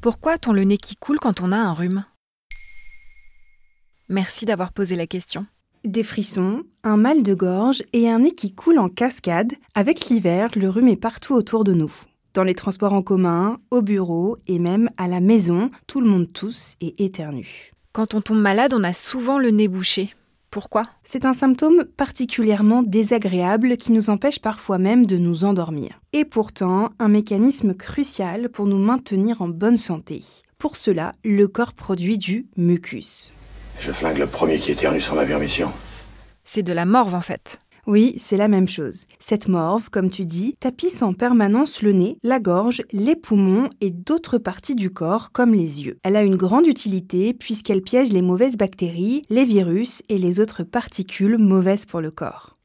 Pourquoi a-t-on le nez qui coule quand on a un rhume? Merci d'avoir posé la question. Des frissons, un mal de gorge et un nez qui coule en cascade. Avec l'hiver, le rhume est partout autour de nous. Dans les transports en commun, au bureau et même à la maison, tout le monde tousse et éternue. Quand on tombe malade, on a souvent le nez bouché. Pourquoi C'est un symptôme particulièrement désagréable qui nous empêche parfois même de nous endormir. Et pourtant, un mécanisme crucial pour nous maintenir en bonne santé. Pour cela, le corps produit du mucus. Je flingue le premier qui éternue sans ma permission. C'est de la morve en fait. Oui, c'est la même chose. Cette morve, comme tu dis, tapisse en permanence le nez, la gorge, les poumons et d'autres parties du corps comme les yeux. Elle a une grande utilité puisqu'elle piège les mauvaises bactéries, les virus et les autres particules mauvaises pour le corps.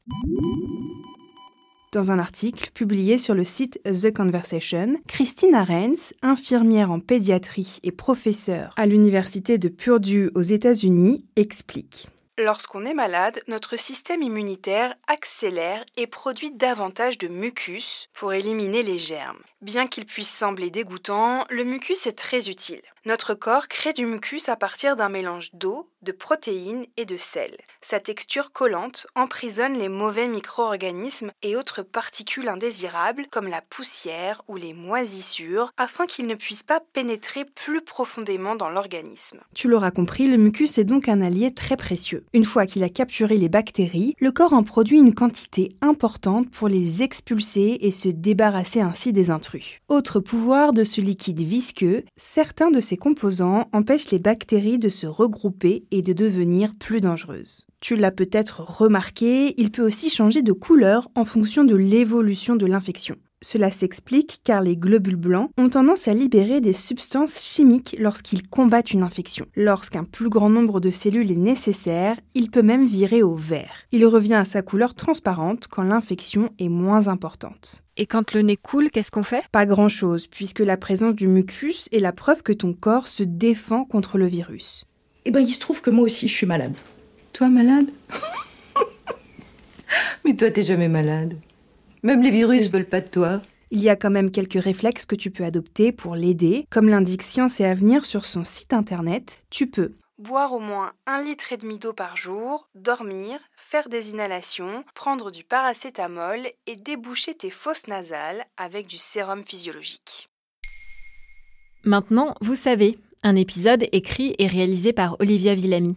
Dans un article publié sur le site The Conversation, Christine Arens, infirmière en pédiatrie et professeure à l'université de Purdue aux États-Unis, explique. Lorsqu'on est malade, notre système immunitaire accélère et produit davantage de mucus pour éliminer les germes. Bien qu'il puisse sembler dégoûtant, le mucus est très utile. Notre corps crée du mucus à partir d'un mélange d'eau, de protéines et de sel. Sa texture collante emprisonne les mauvais micro-organismes et autres particules indésirables comme la poussière ou les moisissures afin qu'ils ne puissent pas pénétrer plus profondément dans l'organisme. Tu l'auras compris, le mucus est donc un allié très précieux. Une fois qu'il a capturé les bactéries, le corps en produit une quantité importante pour les expulser et se débarrasser ainsi des intrus. Autre pouvoir de ce liquide visqueux, certains de ses composants empêchent les bactéries de se regrouper et de devenir plus dangereuses. Tu l'as peut-être remarqué, il peut aussi changer de couleur en fonction de l'évolution de l'infection. Cela s'explique car les globules blancs ont tendance à libérer des substances chimiques lorsqu'ils combattent une infection. Lorsqu'un plus grand nombre de cellules est nécessaire, il peut même virer au vert. Il revient à sa couleur transparente quand l'infection est moins importante. Et quand le nez coule, qu'est-ce qu'on fait? Pas grand-chose, puisque la présence du mucus est la preuve que ton corps se défend contre le virus. Eh ben, il se trouve que moi aussi, je suis malade. Toi malade? Mais toi, t'es jamais malade. Même les virus veulent pas de toi. Il y a quand même quelques réflexes que tu peux adopter pour l'aider. Comme l'indique Science et Avenir sur son site internet, tu peux boire au moins un litre et demi d'eau par jour, dormir, faire des inhalations, prendre du paracétamol et déboucher tes fosses nasales avec du sérum physiologique. Maintenant, vous savez, un épisode écrit et réalisé par Olivia Villamy.